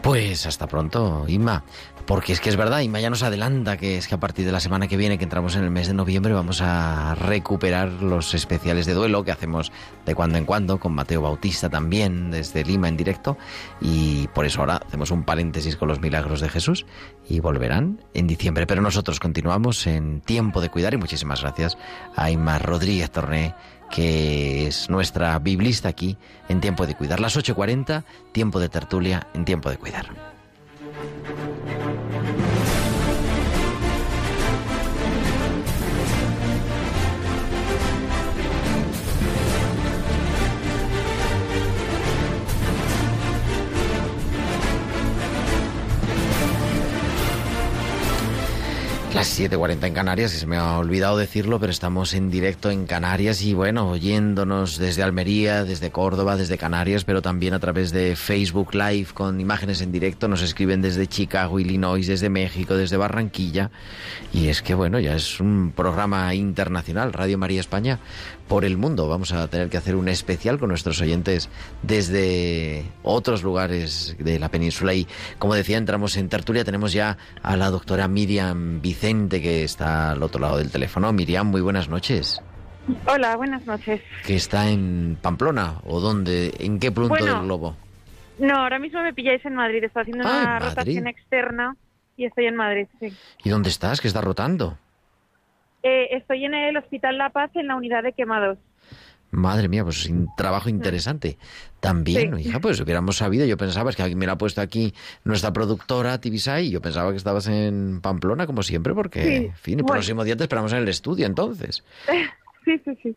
Pues hasta pronto, Inma. Porque es que es verdad, Inma ya nos adelanta que es que a partir de la semana que viene, que entramos en el mes de noviembre, vamos a recuperar los especiales de duelo que hacemos de cuando en cuando, con Mateo Bautista también, desde Lima en directo. Y por eso ahora hacemos un paréntesis con los milagros de Jesús y volverán en diciembre. Pero nosotros continuamos en tiempo de cuidar y muchísimas gracias a Inma Rodríguez Torné que es nuestra biblista aquí en Tiempo de Cuidar. Las 8.40, tiempo de tertulia en Tiempo de Cuidar. Las 7.40 en Canarias, que se me ha olvidado decirlo, pero estamos en directo en Canarias y bueno, oyéndonos desde Almería, desde Córdoba, desde Canarias, pero también a través de Facebook Live con imágenes en directo. Nos escriben desde Chicago, Illinois, desde México, desde Barranquilla. Y es que bueno, ya es un programa internacional, Radio María España, por el mundo. Vamos a tener que hacer un especial con nuestros oyentes desde otros lugares de la península. Y como decía, entramos en tertulia. Tenemos ya a la doctora Miriam Vicente, que está al otro lado del teléfono. Miriam, muy buenas noches. Hola, buenas noches. ¿Que está en Pamplona o dónde? ¿En qué punto Bueno, del globo? No, ahora mismo me pilláis en Madrid. Estoy haciendo Ah, una rotación externa y estoy en Madrid, sí. ¿Y dónde estás? ¿Que estás rotando? Eh, estoy en el Hospital La Paz en la unidad de quemados. Madre mía, pues un trabajo interesante. También, Mm. Sí. hija, pues hubiéramos sabido. Yo pensaba, es que me la ha puesto aquí nuestra productora Tibisay, y yo pensaba que estabas en Pamplona, como siempre, porque, Sí, en fin, el bueno. próximo día te esperamos en el estudio, entonces. Sí, sí, sí.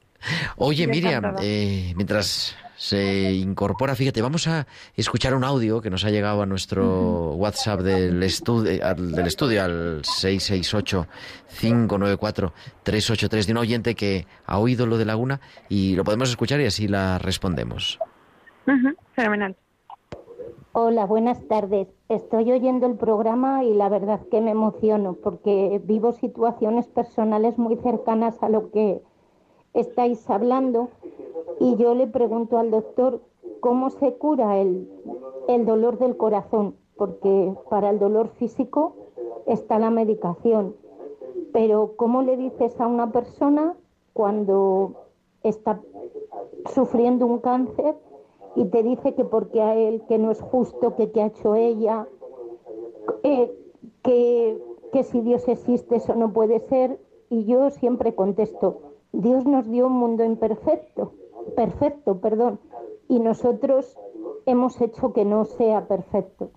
Oye, Miriam, eh, mientras se incorpora, fíjate, vamos a escuchar un audio que nos ha llegado a nuestro WhatsApp del estudio, al, del estudio al 668-594-383 de un oyente que ha oído lo de Laguna y lo podemos escuchar y así la respondemos. Fenomenal. Hola, buenas tardes. Estoy oyendo el programa y la verdad que me emociono porque vivo situaciones personales muy cercanas a lo que estáis hablando y yo le pregunto al doctor cómo se cura el, el dolor del corazón, porque para el dolor físico está la medicación, pero ¿cómo le dices a una persona cuando está sufriendo un cáncer y te dice que porque a él, que no es justo, que qué ha hecho ella, eh, que, que si Dios existe eso no puede ser. Y yo siempre contesto, Dios nos dio un mundo imperfecto, perfecto, perdón, y nosotros hemos hecho que no sea perfecto.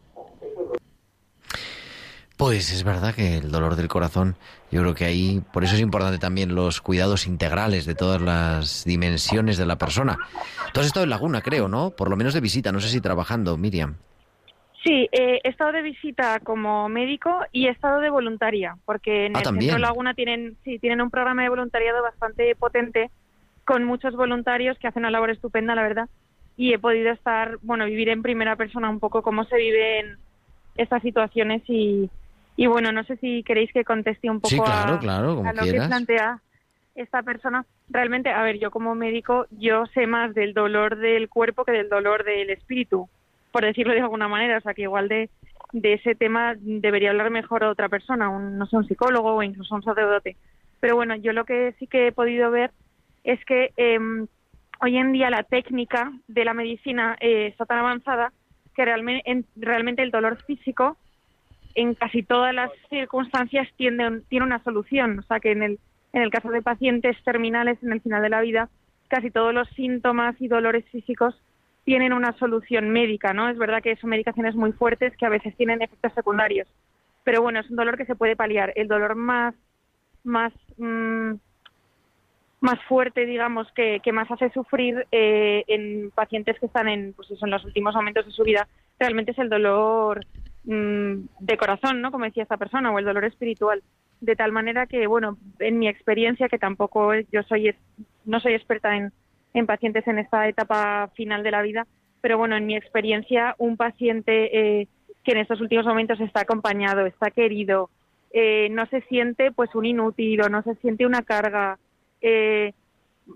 Pues es verdad que el dolor del corazón, yo creo que ahí, por eso es importante también los cuidados integrales de todas las dimensiones de la persona. Tú has estado en Laguna, creo, ¿no? Por lo menos de visita, no sé si trabajando, Miriam. Sí, eh, he estado de visita como médico y he estado de voluntaria, porque en Ah, el también. Centro Laguna tienen, sí, tienen un programa de voluntariado bastante potente con muchos voluntarios que hacen una labor estupenda, la verdad. Y he podido estar, bueno, vivir en primera persona un poco cómo se viven estas situaciones y, y bueno, no sé si queréis que conteste un poco Sí, claro, a, claro, como a lo quieras. que plantea esta persona. Realmente, a ver, yo como médico, yo sé más del dolor del cuerpo que del dolor del espíritu, por decirlo de alguna manera. O sea, que igual de, de ese tema debería hablar mejor otra persona, un, no sé, un psicólogo o incluso un sacerdote. Pero bueno, yo lo que sí que he podido ver es que em, hoy en día la técnica de la medicina eh, está tan avanzada que realmente, en- realmente el dolor físico en casi todas las circunstancias tiende, tiene una solución. O sea que en el, en el caso de pacientes terminales en el final de la vida, casi todos los síntomas y dolores físicos tienen una solución médica, ¿no? Es verdad que son medicaciones muy fuertes que a veces tienen efectos secundarios. Pero bueno, es un dolor que se puede paliar. El dolor más, más, mm, más fuerte, digamos, que, que más hace sufrir eh, en pacientes que están en, pues eso, en los últimos momentos de su vida, realmente es el dolor mm, de corazón, ¿no? Como decía esta persona, o el dolor espiritual. De tal manera que, bueno, en mi experiencia, que tampoco yo soy, no soy experta en, en pacientes en esta etapa final de la vida, pero bueno, en mi experiencia, un paciente eh, que en estos últimos momentos está acompañado, está querido, eh, no se siente pues un inútil o no se siente una carga, eh,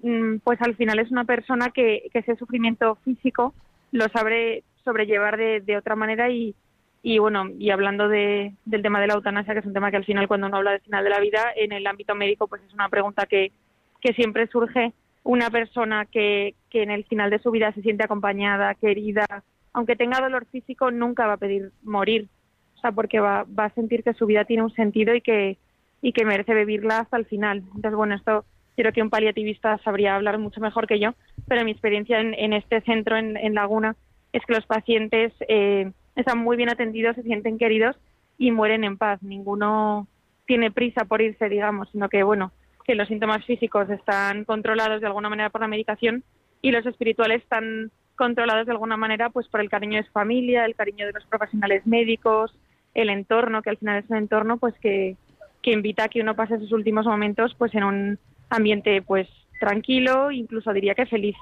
mm, pues al final es una persona que, que ese sufrimiento físico lo sabe sobrellevar de, otra manera y, y bueno, y hablando de, del tema de la eutanasia, que es un tema que al final cuando uno habla del final de la vida, en el ámbito médico pues es una pregunta que, que siempre surge una persona que, que en el final de su vida se siente acompañada, querida, aunque tenga dolor físico, nunca va a pedir morir, o sea, porque va, va a sentir que su vida tiene un sentido y que, y que merece vivirla hasta el final. Entonces, bueno, esto creo que un paliativista sabría hablar mucho mejor que yo, pero mi experiencia en, en este centro en, en, Laguna es que los pacientes eh, están muy bien atendidos, se sienten queridos y mueren en paz. Ninguno tiene prisa por irse, digamos, sino que, bueno, que los síntomas físicos están controlados de alguna manera por la medicación y los espirituales están controlados de alguna manera pues por el cariño de su familia, el cariño de los profesionales médicos, el entorno, que al final es un entorno pues que, que invita a que uno pase sus últimos momentos pues en un ambiente pues tranquilo, incluso diría que feliz.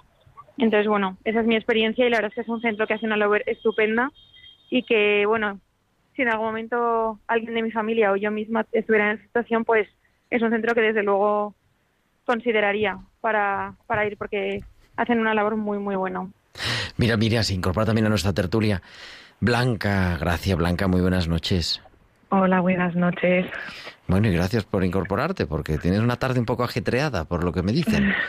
Entonces, bueno, esa es mi experiencia y la verdad es que es un centro que hace una labor estupenda y que, bueno, si en algún momento alguien de mi familia o yo misma estuviera en esa situación, pues es un centro que desde luego consideraría para, para ir porque hacen una labor muy, muy buena. Mira, Miriam, se incorpora también a nuestra tertulia. Blanca, gracias Blanca, muy buenas noches. Hola, buenas noches. Bueno, y gracias por incorporarte, porque tienes una tarde un poco ajetreada, por lo que me dicen.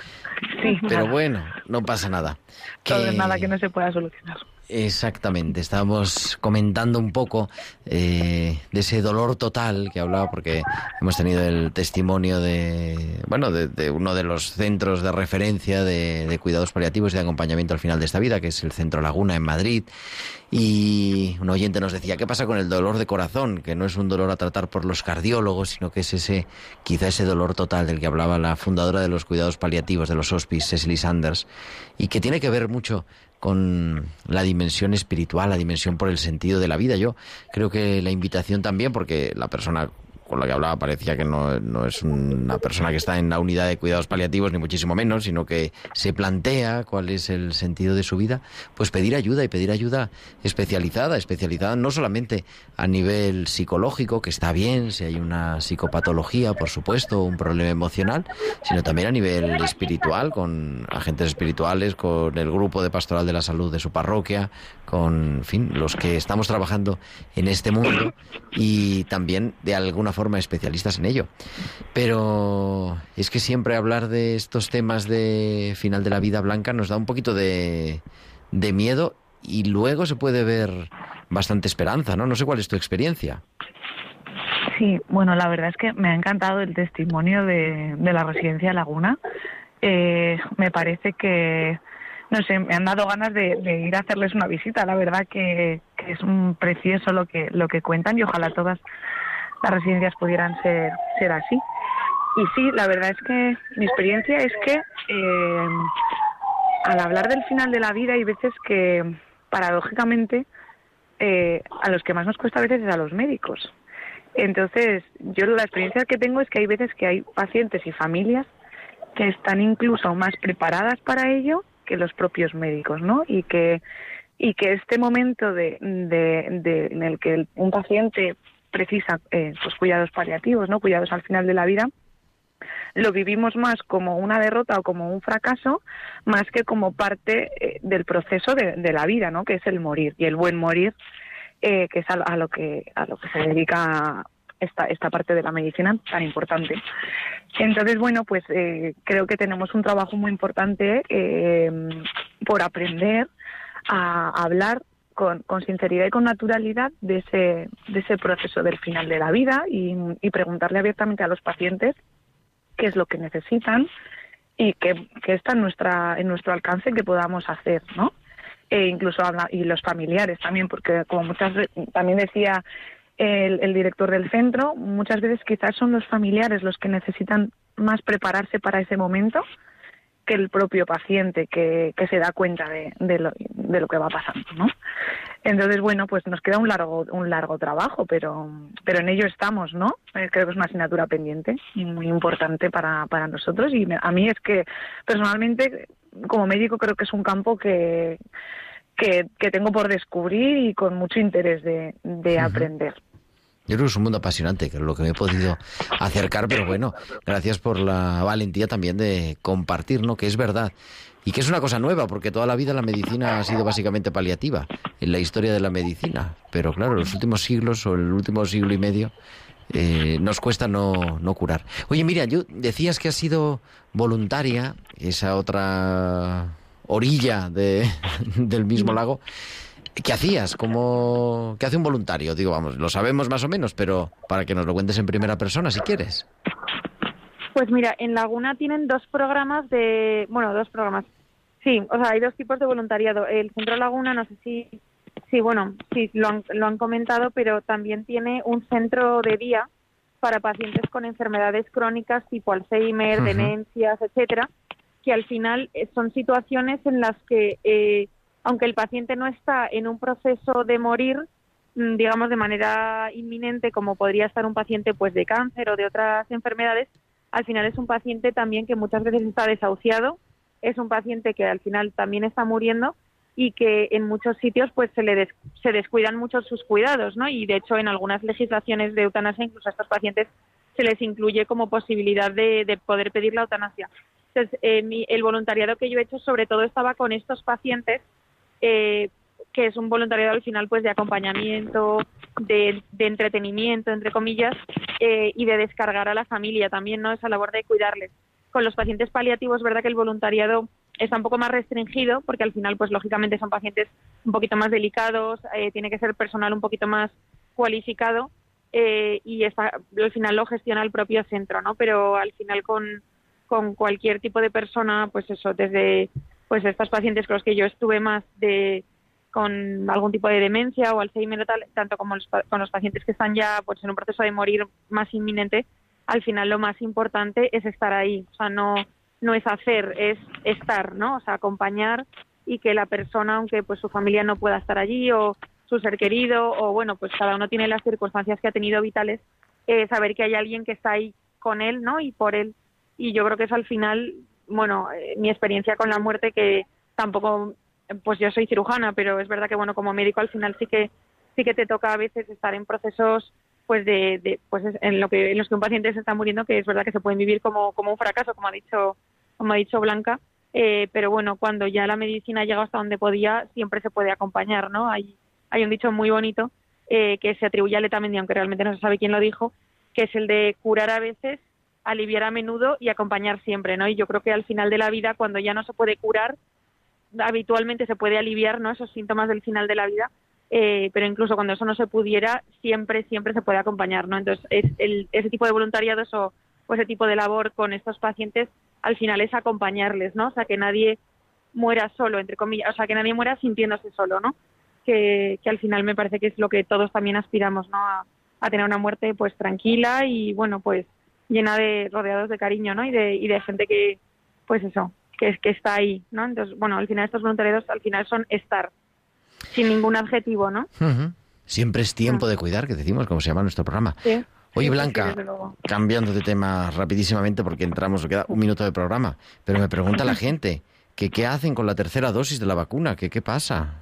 Sí, Pero nada. bueno, no pasa nada. Todo Que- es nada que no se pueda solucionar. Exactamente, estábamos comentando un poco eh, de ese dolor total que hablaba porque hemos tenido el testimonio de, bueno, de, de uno de los centros de referencia de, de cuidados paliativos y de acompañamiento al final de esta vida, que es el Centro Laguna en Madrid. Y un oyente nos decía, ¿qué pasa con el dolor de corazón? Que no es un dolor a tratar por los cardiólogos, sino que es ese, quizá ese dolor total del que hablaba la fundadora de los cuidados paliativos de los hospices, Cecily Sanders, y que tiene que ver mucho con la dimensión espiritual, la dimensión por el sentido de la vida. Yo creo que la invitación también, porque la persona con la que hablaba parecía que no, no es una persona que está en la unidad de cuidados paliativos, ni muchísimo menos, sino que se plantea cuál es el sentido de su vida, pues pedir ayuda y pedir ayuda especializada, especializada no solamente a nivel psicológico, que está bien, si hay una psicopatología, por supuesto, un problema emocional, sino también a nivel espiritual, con agentes espirituales, con el grupo de pastoral de la salud de su parroquia, con, en fin, los que estamos trabajando en este mundo y también de alguna forma especialistas en ello. Pero es que siempre hablar de estos temas de final de la vida blanca nos da un poquito de, de miedo y luego se puede ver bastante esperanza, ¿no? No sé cuál es tu experiencia. Sí, bueno, la verdad es que me ha encantado el testimonio de, de la residencia Laguna. Eh, me parece que, no sé, me han dado ganas de, ir a hacerles una visita. La verdad que, que es un precioso lo que, lo que cuentan y ojalá todas las residencias pudieran ser, ser así. Y sí, la verdad es que mi experiencia es que eh, al hablar del final de la vida hay veces que, paradójicamente, eh, a los que más nos cuesta a veces es a los médicos. Entonces, yo la experiencia que tengo es que hay veces que hay pacientes y familias que están incluso más preparadas para ello que los propios médicos, ¿no? Y que y que este momento de, de, de- en el que un paciente precisa eh, pues cuidados paliativos, ¿no? Cuidados al final de la vida, lo vivimos más como una derrota o como un fracaso, más que como parte eh, del proceso de, de la vida, ¿no? Que es el morir y el buen morir, eh, que es a, a lo que a lo que se dedica esta esta parte de la medicina tan importante. Entonces, bueno, pues eh, creo que tenemos un trabajo muy importante por aprender a hablar con, con sinceridad y con naturalidad de ese, de ese proceso del final de la vida y, preguntarle abiertamente a los pacientes qué es lo que necesitan y que, que está en, nuestra, en nuestro alcance que podamos hacer, ¿no? E incluso y los familiares también, porque como muchas también decía el, el director del centro, muchas veces quizás son los familiares los que necesitan más prepararse para ese momento que el propio paciente que, que se da cuenta de, de, lo, de lo que va pasando, ¿no? Entonces, bueno, pues nos queda un largo un largo trabajo, pero pero en ello estamos, ¿no? Eh, creo que es una asignatura pendiente y muy importante para, para nosotros y a mí es que personalmente como médico creo que es un campo que que, que tengo por descubrir y con mucho interés de, de aprender. Yo creo que es un mundo apasionante, que es lo que me he podido acercar, pero bueno, gracias por la valentía también de compartir, ¿no? Que es verdad. Y que es una cosa nueva, porque toda la vida la medicina ha sido básicamente paliativa en la historia de la medicina. Pero claro, en los últimos siglos o el último siglo y medio eh, nos cuesta no, no curar. Oye, mira, yo decías que has sido voluntaria, esa otra orilla de, del mismo lago. ¿Qué hacías? ¿Cómo... ¿Qué hace un voluntario? Digo, vamos, lo sabemos más o menos, pero para que nos lo cuentes en primera persona, si quieres. Pues mira, en Laguna tienen dos programas de, bueno, dos programas. Sí, o sea, hay dos tipos de voluntariado. El Centro Laguna, no sé si, sí, bueno, sí, lo han, lo han comentado, pero también tiene un centro de día para pacientes con enfermedades crónicas tipo Alzheimer, Ujú. demencias, etcétera, que al final eh, son situaciones en las que, eh, aunque el paciente no está en un proceso de morir, mm, digamos de manera inminente, como podría estar un paciente pues de cáncer o de otras enfermedades, al final es un paciente también que muchas veces está desahuciado, es un paciente que al final también está muriendo y que en muchos sitios pues se le des- se descuidan mucho sus cuidados, ¿no? Y de hecho en algunas legislaciones de eutanasia incluso a estos pacientes se les incluye como posibilidad de, de poder pedir la eutanasia. Entonces, eh, mi- el voluntariado que yo he hecho sobre todo estaba con estos pacientes, eh, que es un voluntariado al final pues de acompañamiento, de, entretenimiento, entre comillas, eh, y de descargar a la familia también, ¿no? Esa labor de cuidarles. Con los pacientes paliativos, verdad que el voluntariado está un poco más restringido, porque al final, pues lógicamente son pacientes un poquito más delicados, eh, tiene que ser personal un poquito más cualificado, eh, y está, al final lo gestiona el propio centro, ¿no? Pero al final con, con cualquier tipo de persona, pues eso, desde pues estos pacientes con los que yo estuve más de con algún tipo de demencia o Alzheimer o tal, tanto como los con los pacientes que están ya pues en un proceso de morir más inminente, al final lo más importante es estar ahí, o sea, no no es hacer, es estar, ¿no? O sea, acompañar y que la persona, aunque pues su familia no pueda estar allí o su ser querido o bueno, pues cada uno tiene las circunstancias que ha tenido vitales, eh, saber que hay alguien que está ahí con él, ¿no? Y por él. Y yo creo que es al final, bueno, eh, mi experiencia con la muerte que tampoco, pues yo soy cirujana, pero es verdad que bueno, como médico al final sí que sí que te toca a veces estar en procesos pues de, de pues es- en lo que en los que un paciente se está muriendo que es verdad que se pueden vivir como como un fracaso como ha dicho como ha dicho Blanca. Eh, pero bueno cuando ya la medicina ha llegado hasta donde podía siempre se puede acompañar no hay hay un dicho muy bonito eh, que se atribuye a Letamendi aunque realmente no se sabe quién lo dijo que es el de curar a veces aliviar a menudo y acompañar siempre no y yo creo que al final de la vida cuando ya no se puede curar habitualmente se puede aliviar no esos síntomas del final de la vida eh, pero incluso cuando eso no se pudiera siempre siempre se puede acompañar no entonces es el- ese tipo de voluntariado o, o ese tipo de labor con estos pacientes al final es acompañarles no o sea que nadie muera solo entre comillas o sea que nadie muera sintiéndose solo no que, que al final me parece que es lo que todos también aspiramos no a, a tener una muerte pues tranquila y bueno pues llena de rodeados de cariño no y de y de gente que pues eso que es que está ahí no entonces bueno al final estos voluntariados al final son estar sin ningún adjetivo no. Siempre es tiempo de cuidar, que decimos, como se llama nuestro programa. Sí. Oye, Blanca, cambiando de tema rapidísimamente porque entramos, queda un minuto de programa, pero me pregunta la gente que qué hacen con la tercera dosis de la vacuna, que qué pasa,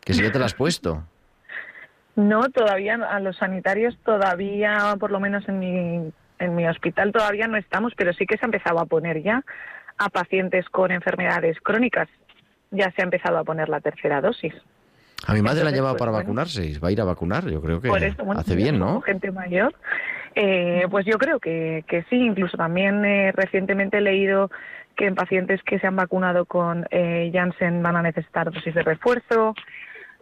que si ya te la has puesto. No, todavía a los sanitarios todavía, por lo menos en mi, en mi hospital todavía no estamos, pero sí que se ha empezado a poner ya a pacientes con enfermedades crónicas. Ya se ha empezado a poner la tercera dosis. A mi madre la ha llevado pues, para bueno. vacunarse, y va a ir a vacunar, yo creo que Por eso, bueno, hace bien, ¿no? Gente mayor. Eh, pues yo creo que, que sí. Incluso también eh, recientemente he leído que en pacientes que se han vacunado con eh, Janssen van a necesitar dosis de refuerzo.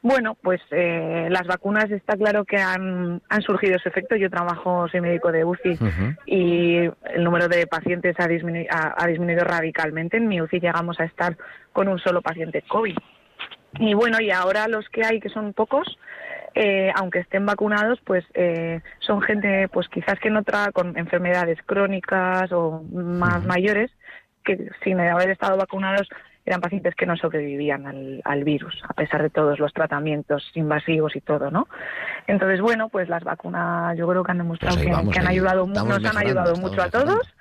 Bueno, pues eh, las vacunas está claro que han, han surgido su efecto. Yo trabajo, soy médico de UCI y el número de pacientes ha, disminu- ha- ha disminuido radicalmente. En mi UCI llegamos a estar con un solo paciente COVID. Y bueno, y ahora los que hay, que son pocos, eh, aunque estén vacunados, pues eh, son gente, pues quizás que no tra con enfermedades crónicas o más mayores, que sin haber estado vacunados eran pacientes que no sobrevivían al, al virus, a pesar de todos los tratamientos invasivos y todo, ¿no? Entonces, bueno, pues las vacunas yo creo que han demostrado Pues que, vamos, que han ayudado, nos han ayudado mucho a mejorando. todos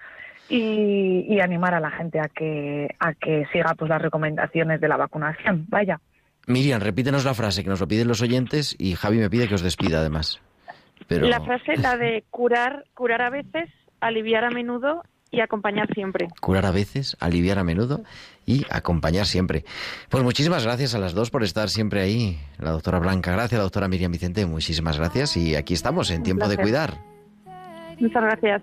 y, y animar a la gente a que a que siga pues las recomendaciones de la vacunación. Vaya. Miriam, repítenos la frase que nos lo piden los oyentes y Javi me pide que os despida además. Pero la frase la de curar curar a veces aliviar a menudo y acompañar siempre curar a veces, aliviar a menudo y acompañar siempre. Pues muchísimas gracias a las dos por estar siempre ahí. La doctora Blanca, gracias, la doctora Miriam Vicente, muchísimas gracias y aquí estamos en tiempo de cuidar. muchas gracias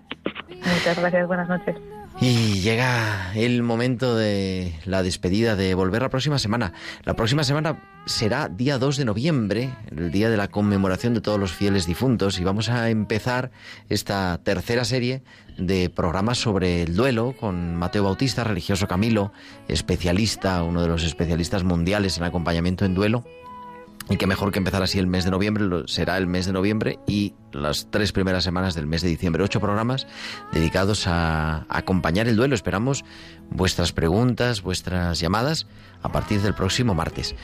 Muchas gracias, buenas noches. Y llega el momento de la despedida, de volver la próxima semana. La próxima semana será día 2 de noviembre, el día de la conmemoración de todos los fieles difuntos, y vamos a empezar esta tercera serie de programas sobre el duelo con Mateo Bautista, religioso Camilo, especialista, uno de los especialistas mundiales en acompañamiento en duelo. Y qué mejor que empezar así el mes de noviembre, será el mes de noviembre y las tres primeras semanas del mes de diciembre. Ocho programas dedicados a acompañar el duelo. Esperamos vuestras preguntas, vuestras llamadas a partir del próximo martes.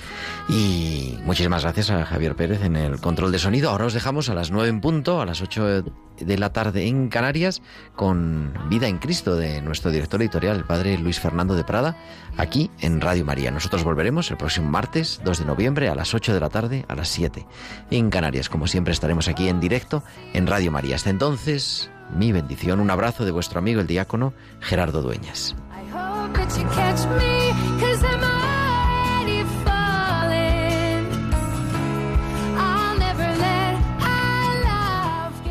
Y muchísimas gracias a Javier Pérez en el control de sonido. Ahora os dejamos a las nueve en punto, a las ocho de la tarde en Canarias, con Vida en Cristo de nuestro director editorial, el padre Luis Fernando de Prada, aquí en Radio María. Nosotros volveremos el próximo martes, 2 de noviembre, a las 8 de la tarde, a las 7 en Canarias. Como siempre estaremos aquí en directo en Radio María. Hasta entonces, mi bendición, un abrazo de vuestro amigo el diácono Gerardo Dueñas.